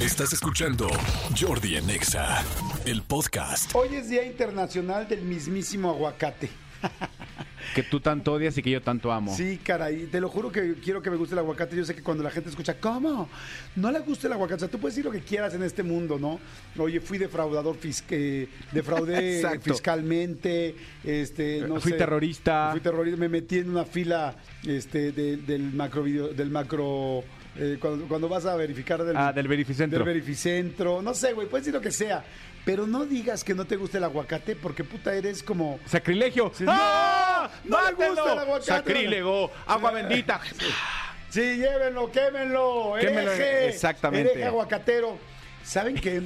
Estás escuchando Jordi en Exa, el podcast. Hoy es Día Internacional del mismísimo aguacate. Que tú tanto odias y que yo tanto amo. Sí, caray, te lo juro que quiero que me guste el aguacate. Yo sé que cuando la gente escucha, ¿cómo? No le gusta el aguacate. O sea, tú puedes decir lo que quieras en este mundo, ¿no? Oye, fui defraudador, eh, defraudé fiscalmente, este, no Fui sé. terrorista. Fui terrorista, me metí en una fila este, de- del macro video- del macro. eh, cuando, cuando vas a verificar del, Ah, del verificentro. del verificentro, no sé, güey, puedes decir lo que sea, pero no digas que no te gusta el aguacate porque puta eres como ¡Sacrilegio! ¡Ah! no, no le gusta el aguacate. ¡Sacrílego! ¡Agua bendita! Sí, llévenlo, quémenlo. Quémenlo, hereje, exactamente. hereje aguacatero. ¿Saben qué?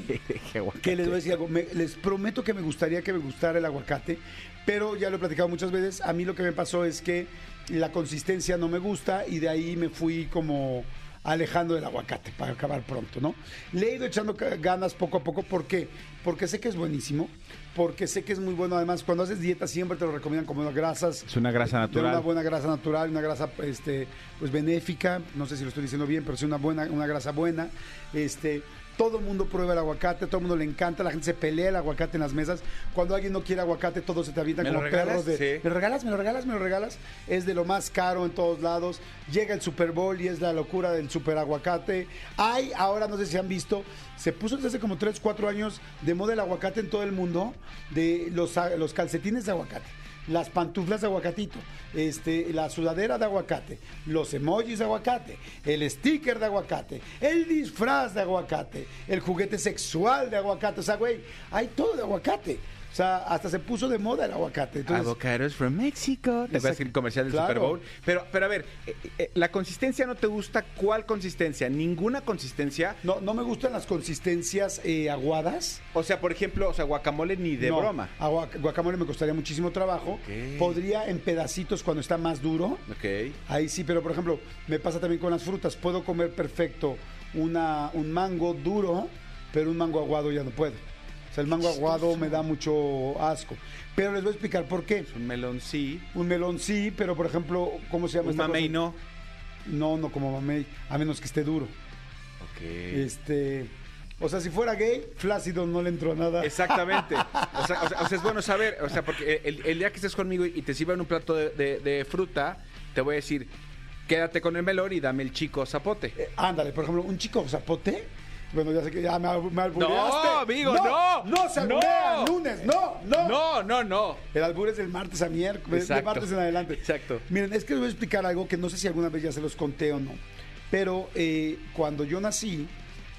Que les voy a decir algo. Me- les prometo que me gustaría que me gustara el aguacate, pero ya lo he platicado muchas veces. A mí lo que me pasó es que la consistencia no me gusta y de ahí me fui como alejando del aguacate para acabar pronto, ¿no? Le he ido echando ganas poco a poco. ¿Por qué? Porque sé que es buenísimo, porque sé que es muy bueno. Además, cuando haces dieta siempre te lo recomiendan como grasas Es una grasa de natural. una buena grasa natural, una grasa este, pues benéfica, no sé si lo estoy diciendo bien, pero sí una buena, una grasa buena. Este, todo el mundo prueba el aguacate, todo el mundo le encanta, la gente se pelea el aguacate en las mesas. Cuando alguien no quiere aguacate, todos se te avientan ¿Me como perros de Sí. ¿Me lo regalas? ¿Me lo regalas? ¿Me lo regalas? Es de lo más caro en todos lados. Llega el Super Bowl y es la locura del super aguacate. Hay, ahora no sé si han visto, se puso desde hace como 3, 4 años de moda el aguacate en todo el mundo, de los, los calcetines de aguacate las pantuflas de aguacatito, este, la sudadera de aguacate, los emojis de aguacate, el sticker de aguacate, el disfraz de aguacate, el juguete sexual de aguacate. O sea, güey, hay todo de aguacate. O sea, hasta se puso de moda el aguacate. Entonces, Avocados from Mexico. Te voy a decir el comercial del Claro. Super Bowl. Pero, pero a ver, eh, eh, la consistencia no te gusta. ¿Cuál consistencia? Ninguna consistencia. no, no me gustan las consistencias eh, aguadas. O sea, por ejemplo, o sea, guacamole ni de No, broma. guacamole me costaría muchísimo trabajo. Podría en pedacitos cuando está más duro. Ok. Ahí sí, pero por ejemplo, me pasa también con las frutas. Puedo comer perfecto una, un mango duro, pero un mango aguado ya no puedo. O sea, el mango aguado me da mucho asco. Pero les voy a explicar por qué. Un melón sí. Un melón sí, pero por ejemplo, ¿cómo se llama Un mamey cosa? no. No, no como mamey, a menos que esté duro. Ok. Este, o sea, si fuera gay, flácido no le entro a nada. Exactamente. O sea, o sea- o sea, es bueno saber, o sea, porque el, el día que estés conmigo y te sirvan un plato de, de- de fruta, te voy a decir, quédate con el melón y dame el chico zapote. Eh, ándale, por ejemplo, un chico zapote. Bueno, ya sé que ya me, me albureaste. No, amigo, no. No se No. lunes, no, no. No, no, no. El albur es del martes a miércoles, de martes en adelante. Exacto. Miren, es que les voy a explicar algo que no sé si alguna vez ya se los conté o no. Pero eh, cuando yo nací,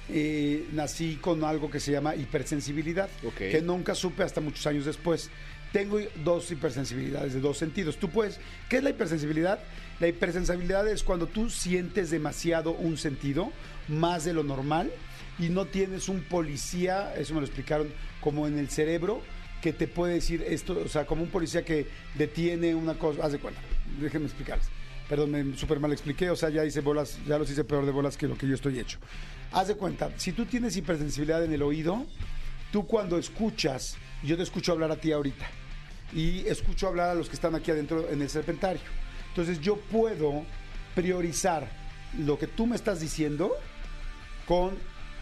eh, nací con algo que se llama hipersensibilidad, Ok. que nunca supe hasta muchos años después. Tengo dos hipersensibilidades de dos sentidos. Tú puedes, ¿qué es la hipersensibilidad? La hipersensibilidad es cuando tú sientes demasiado un sentido, más de lo normal, y no tienes un policía, eso me lo explicaron, como en el cerebro, que te puede decir esto, o sea, como un policía que detiene una cosa, haz de cuenta, déjenme explicarles. Perdón, me súper mal expliqué, o sea, ya hice bolas, ya los hice peor de bolas que lo que yo estoy hecho. Haz de cuenta, si tú tienes hipersensibilidad en el oído, tú cuando escuchas, yo te escucho hablar a ti ahorita, y escucho hablar a los que están aquí adentro en el serpentario. Entonces yo puedo priorizar lo que tú me estás diciendo con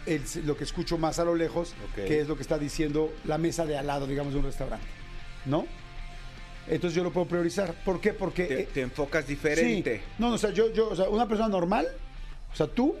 el- lo que escucho más a lo lejos, Ok. que es lo que está diciendo la mesa de al lado, digamos, de un restaurante. ¿No? Entonces yo lo puedo priorizar. ¿Por qué? Porque... Te, eh, te enfocas diferente. Sí. No, no, o sea, yo, yo, o sea, una persona normal, o sea, tú,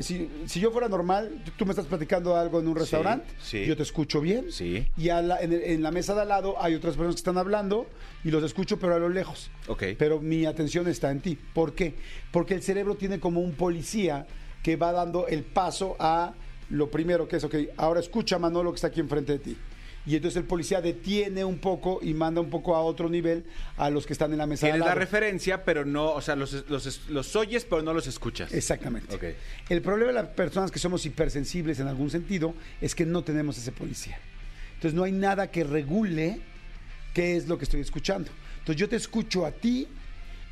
si, si yo fuera normal, tú, tú me estás platicando algo en un restaurante, sí. yo te escucho bien. Sí. Y a la- en, el- en la mesa de al lado hay otras personas que están hablando y los escucho, pero a lo lejos. Ok. Pero mi atención está en ti. ¿Por qué? Porque el cerebro tiene como un policía que va dando el paso a lo primero que es, ok, ahora escucha a Manolo que está aquí enfrente de ti. Y entonces el policía detiene un poco y manda un poco a otro nivel a los que están en la mesa Tienes la referencia, pero no, o sea, los, los, los oyes, pero no los escuchas. Exactamente. El problema de las personas que somos hipersensibles en algún sentido es que no tenemos ese policía. Entonces no hay nada que regule qué es lo que estoy escuchando. Entonces yo te escucho a ti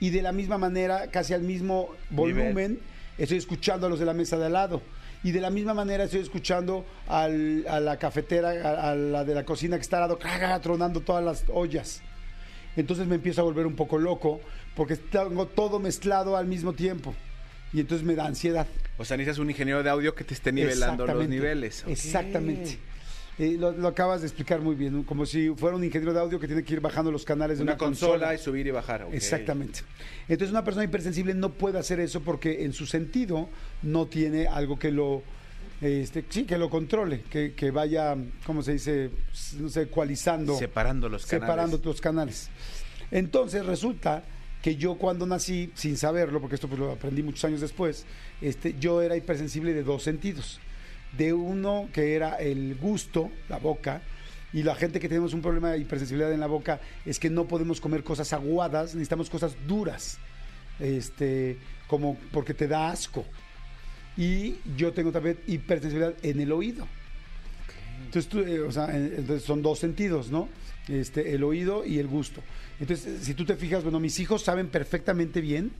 y de la misma manera, casi al mismo volumen, estoy escuchando a los de la mesa de al lado. Y de la misma manera estoy escuchando al- a la cafetera, a, a la de la cocina que está al lado, tronando todas las ollas. Entonces me empiezo a volver un poco loco porque tengo todo mezclado al mismo tiempo. y entonces me da ansiedad. O sea, necesitas un ingeniero de audio que te esté nivelando los niveles. Exactamente. Eh, lo, lo acabas de explicar muy bien, ¿no? como si fuera un ingeniero de audio que tiene que ir bajando los canales de Una, una, consola, y subir y bajar. ok. Exactamente. Entonces una persona hipersensible no puede hacer eso porque en su sentido no tiene algo que lo este, sí, que lo controle, que, que vaya, ¿cómo se dice? No sé, ecualizando. Separando los canales. separando los canales. Entonces resulta que yo cuando nací, sin saberlo, porque esto pues lo aprendí muchos años después, este, yo era hipersensible de dos sentidos. De uno que era el gusto, la boca, y la gente que tenemos un problema de hipersensibilidad en la boca es que no podemos comer cosas aguadas, necesitamos cosas duras, este, como porque te da asco. Y yo tengo también hipersensibilidad en el oído. Entonces, tú, eh, o sea, en- entonces son dos sentidos, ¿no? Este, el oído y el gusto. Entonces, si tú te fijas, bueno, mis hijos saben perfectamente bien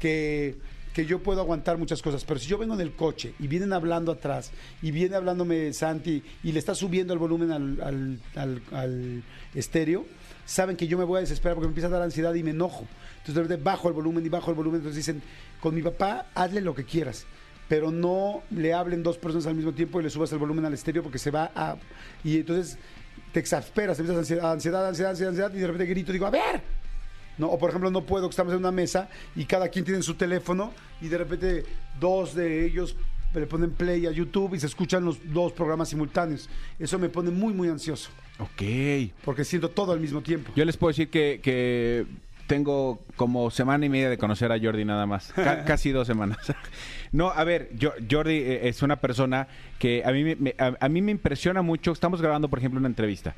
que, que yo puedo aguantar muchas cosas, pero si yo vengo en el coche y vienen hablando atrás y viene hablándome Santi y le está subiendo el volumen al, al, estéreo, saben que yo me voy a desesperar porque me empieza a dar ansiedad y me enojo. Entonces, de repente bajo el volumen y bajo el volumen. Entonces dicen, con mi papá, hazle lo que quieras pero no le hablen dos personas al mismo tiempo y le subas el volumen al estéreo porque se va a... Y entonces te exasperas, empiezas ansiedad, ansiedad, ansiedad, ansiedad, ansiedad, y de repente grito y digo, a ver. No, o por ejemplo, no puedo, que estamos en una mesa y cada quien tiene su teléfono y de repente dos de ellos le ponen play a YouTube y se escuchan los dos programas simultáneos. Eso me pone muy, muy ansioso Ok. porque siento todo al mismo tiempo. Yo les puedo decir que, que tengo como semana y media de conocer a Jordi nada más. Ca- casi dos semanas. No, a ver, yo, Jordi eh, es una persona que a mí me, me- a, a mí me impresiona mucho. Estamos grabando, por ejemplo, una entrevista.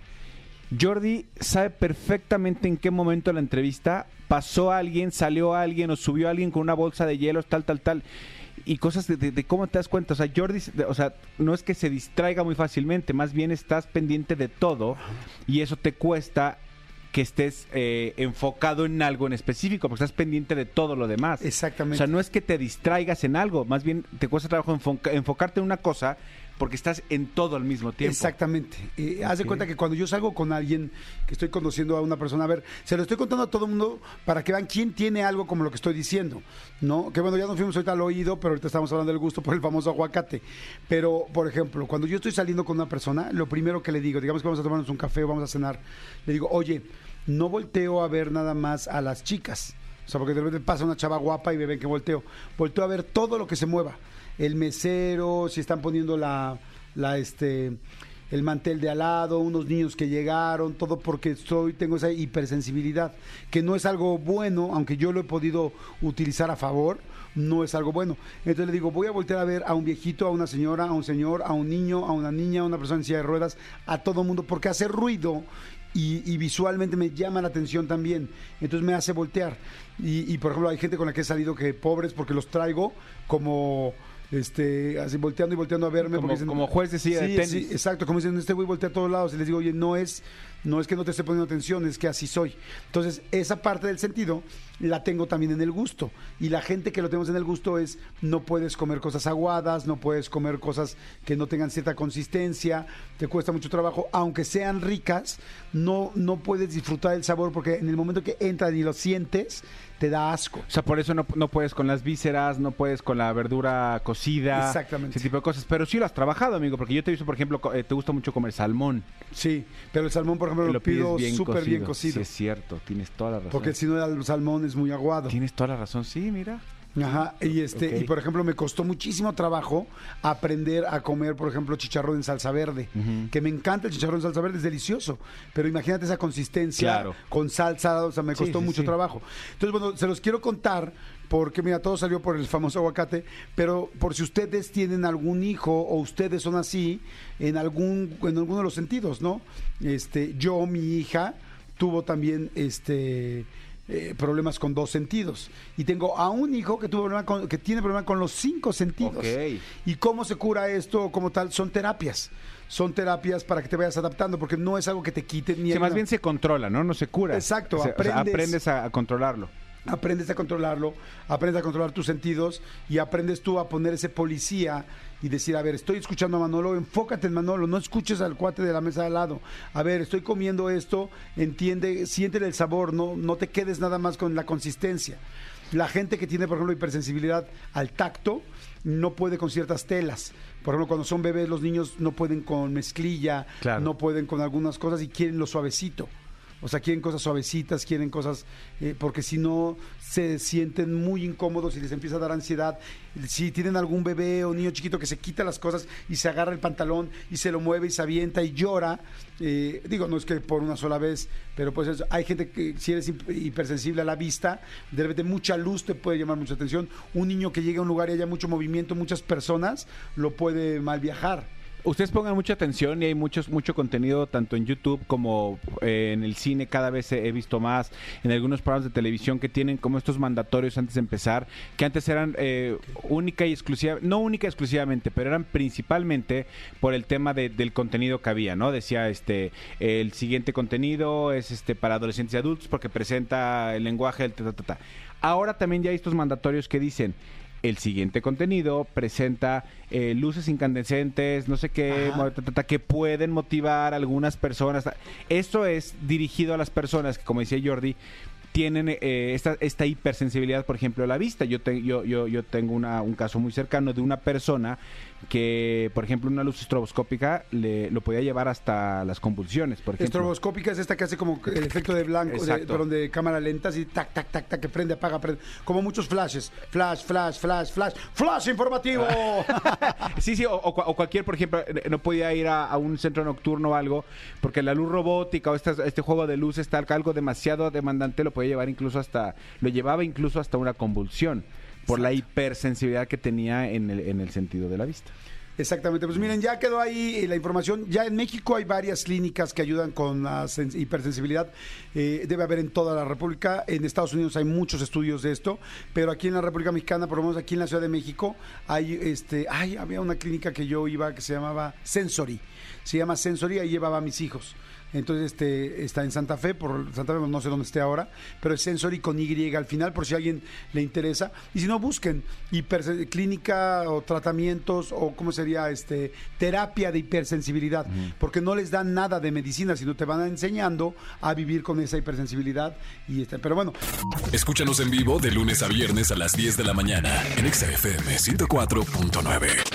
Jordi sabe perfectamente en qué momento de la entrevista pasó alguien, salió alguien o subió alguien con una bolsa de hielos, tal, tal, tal. Y cosas de, de- de cómo te das cuenta. O sea, Jordi, o sea, no es que se distraiga muy fácilmente, más bien estás pendiente de todo y eso te cuesta que estés eh, enfocado en algo en específico, porque estás pendiente de todo lo demás. Exactamente. O sea, no es que te distraigas en algo, más bien te cuesta trabajo enfoca- enfocarte en una cosa porque estás en todo al mismo tiempo. Exactamente. Eh, Haz de cuenta que cuando yo salgo con alguien que estoy conociendo a una persona, a ver, se lo estoy contando a todo el mundo para que vean quién tiene algo como lo que estoy diciendo, ¿no? Que bueno, ya nos fuimos ahorita al oído, pero ahorita estamos hablando del gusto por el famoso aguacate. Pero, por ejemplo, cuando yo estoy saliendo con una persona, lo primero que le digo, digamos que vamos a tomarnos un café o vamos a cenar, le digo, oye, no volteo a ver nada más a las chicas. O sea, porque de repente pasa una chava guapa y me ven que volteo. Volteo a ver todo lo que se mueva. El mesero, si están poniendo la, la este, el mantel de al lado, unos niños que llegaron, todo porque soy, tengo esa hipersensibilidad, que no es algo bueno, aunque yo lo he podido utilizar a favor, no es algo bueno. Entonces le digo, voy a voltear a ver a un viejito, a una señora, a un señor, a un niño, a una niña, a una persona en silla de ruedas, a todo mundo, porque hace ruido y, visualmente me llama la atención también. Entonces me hace voltear. Y, y, por ejemplo, hay gente con la que he salido que pobres porque los traigo como este así volteando y volteando a verme Como- dicen- como juez de silla de Sí, tenis. sí, exacto como dicen este güey voltea a todos lados y les digo oye no es no es que no te esté poniendo atención es que así soy entonces esa parte del sentido la tengo también en el gusto y la gente que lo tenemos en el gusto es no puedes comer cosas aguadas no puedes comer cosas que no tengan cierta consistencia te cuesta mucho trabajo aunque sean ricas no no puedes disfrutar el sabor porque en el momento que entran y lo sientes te da asco O sea, por eso no, no puedes con las vísceras, no puedes con la verdura cocida. Exactamente. Ese tipo de cosas. Pero sí lo has trabajado, amigo, porque yo te he visto, por ejemplo, eh, te gusta mucho comer salmón. Sí, pero el salmón, por ejemplo, lo, Lo pido bien súper bien cocido. Sí, es cierto, tienes toda la razón. porque si no, el salmón es muy aguado. Tienes toda la razón, sí, mira. Ajá, y este, y por ejemplo, me costó muchísimo trabajo aprender a comer, por ejemplo, chicharrón en salsa verde. Que me encanta el chicharrón en salsa verde, es delicioso. Pero imagínate esa consistencia Claro. con salsa, o sea, me Sí, costó sí, mucho sí. trabajo. Entonces, bueno, se los quiero contar porque, mira, todo salió por el famoso aguacate, pero por si ustedes tienen algún hijo o ustedes son así, en algún, en alguno de los sentidos, ¿no? Este, yo, mi hija, tuvo también este eh, problemas con dos sentidos. Y tengo a un hijo que, tuvo problema con- que tiene problema con los cinco sentidos. ¿Y cómo se cura esto como tal? Son terapias. Son terapias para que te vayas adaptando, porque no es algo que te quite ni hay más una- bien se controla, ¿no? No se cura. Exacto, O sea, o sea, aprendes- aprendes a, a controlarlo. aprendes a controlarlo, aprendes a controlar tus sentidos y aprendes tú a poner ese policía y decir, a ver, estoy escuchando a Manolo, enfócate en Manolo, no escuches al cuate de la mesa de al lado. A ver, estoy comiendo esto, entiende, siéntele el sabor, no, no te quedes nada más con la consistencia. La gente que tiene, por ejemplo, hipersensibilidad al tacto, no puede con ciertas telas. Por ejemplo, cuando son bebés, los niños no pueden con mezclilla, Claro. no pueden con algunas cosas y quieren lo suavecito. O sea, quieren cosas suavecitas, quieren cosas, eh, porque si no se sienten muy incómodos y les empieza a dar ansiedad. Si tienen algún bebé o niño chiquito que se quita las cosas y se agarra el pantalón y se lo mueve y se avienta y llora, eh, digo, no es que por una sola vez, pero pues eso, hay gente que si eres hip- hipersensible a la vista, de repente mucha luz te puede llamar mucha atención. Un niño que llegue a un lugar y haya mucho movimiento, muchas personas, lo puede mal viajar. Ustedes pongan mucha atención y hay muchos, mucho contenido tanto en YouTube como eh, en el cine. Cada vez he visto más en algunos programas de televisión que tienen como estos mandatorios antes de empezar, que antes eran eh, única y exclusiva, no única y exclusivamente, pero eran principalmente por el tema de- del contenido que había, ¿no? Decía este el siguiente contenido es este para adolescentes y adultos porque presenta el lenguaje del ta, ta. Ahora también ya hay estos mandatorios que dicen el siguiente contenido presenta eh, luces incandescentes, no sé qué, que pueden motivar a algunas personas. Esto es dirigido a las personas que, como decía Jordi, tienen eh, esta, esta hipersensibilidad, por ejemplo, a la vista. Yo, te- yo, yo, yo tengo una- un caso muy cercano de una persona que, por ejemplo, una luz estroboscópica le, lo podía llevar hasta las convulsiones, por ejemplo. Estroboscópica es esta que hace como el efecto de blanco, de, perdón, de cámara lenta, así tac, tac, tac, tac, que prende, apaga, prende. Como muchos flashes. Flash, flash, flash, flash. ¡Flash informativo! Sí, sí, o, o cua- o cualquier, por ejemplo, eh, no podía ir a, a un centro nocturno o algo, porque la luz robótica o estas- este juego de luces, tal, algo demasiado demandante, lo podía llevar incluso hasta, lo llevaba incluso hasta una convulsión, por la hipersensibilidad que tenía en el, en el sentido de la vista. Exactamente, pues miren, ya quedó ahí la información. Ya en México hay varias clínicas que ayudan con la sens- hipersensibilidad. Eh, debe haber en toda la República. En Estados Unidos hay muchos estudios de esto, pero aquí en la República Mexicana, por lo menos aquí en la Ciudad de México, hay este, ay, había una clínica que yo iba que se llamaba Sensory. Se llama Sensory, ahí llevaba a mis hijos. Entonces este está en Santa Fe, por Santa Fe no sé dónde esté ahora, pero es Sensory con Y al final por si a alguien le interesa. Y si no busquen clínica o tratamientos o cómo sería este terapia de hipersensibilidad, porque no les dan nada de medicina, sino te van enseñando a vivir con esa hipersensibilidad y este, pero bueno, Escúchanos en vivo de lunes a viernes a las 10 de la mañana en Exa FM 104.9.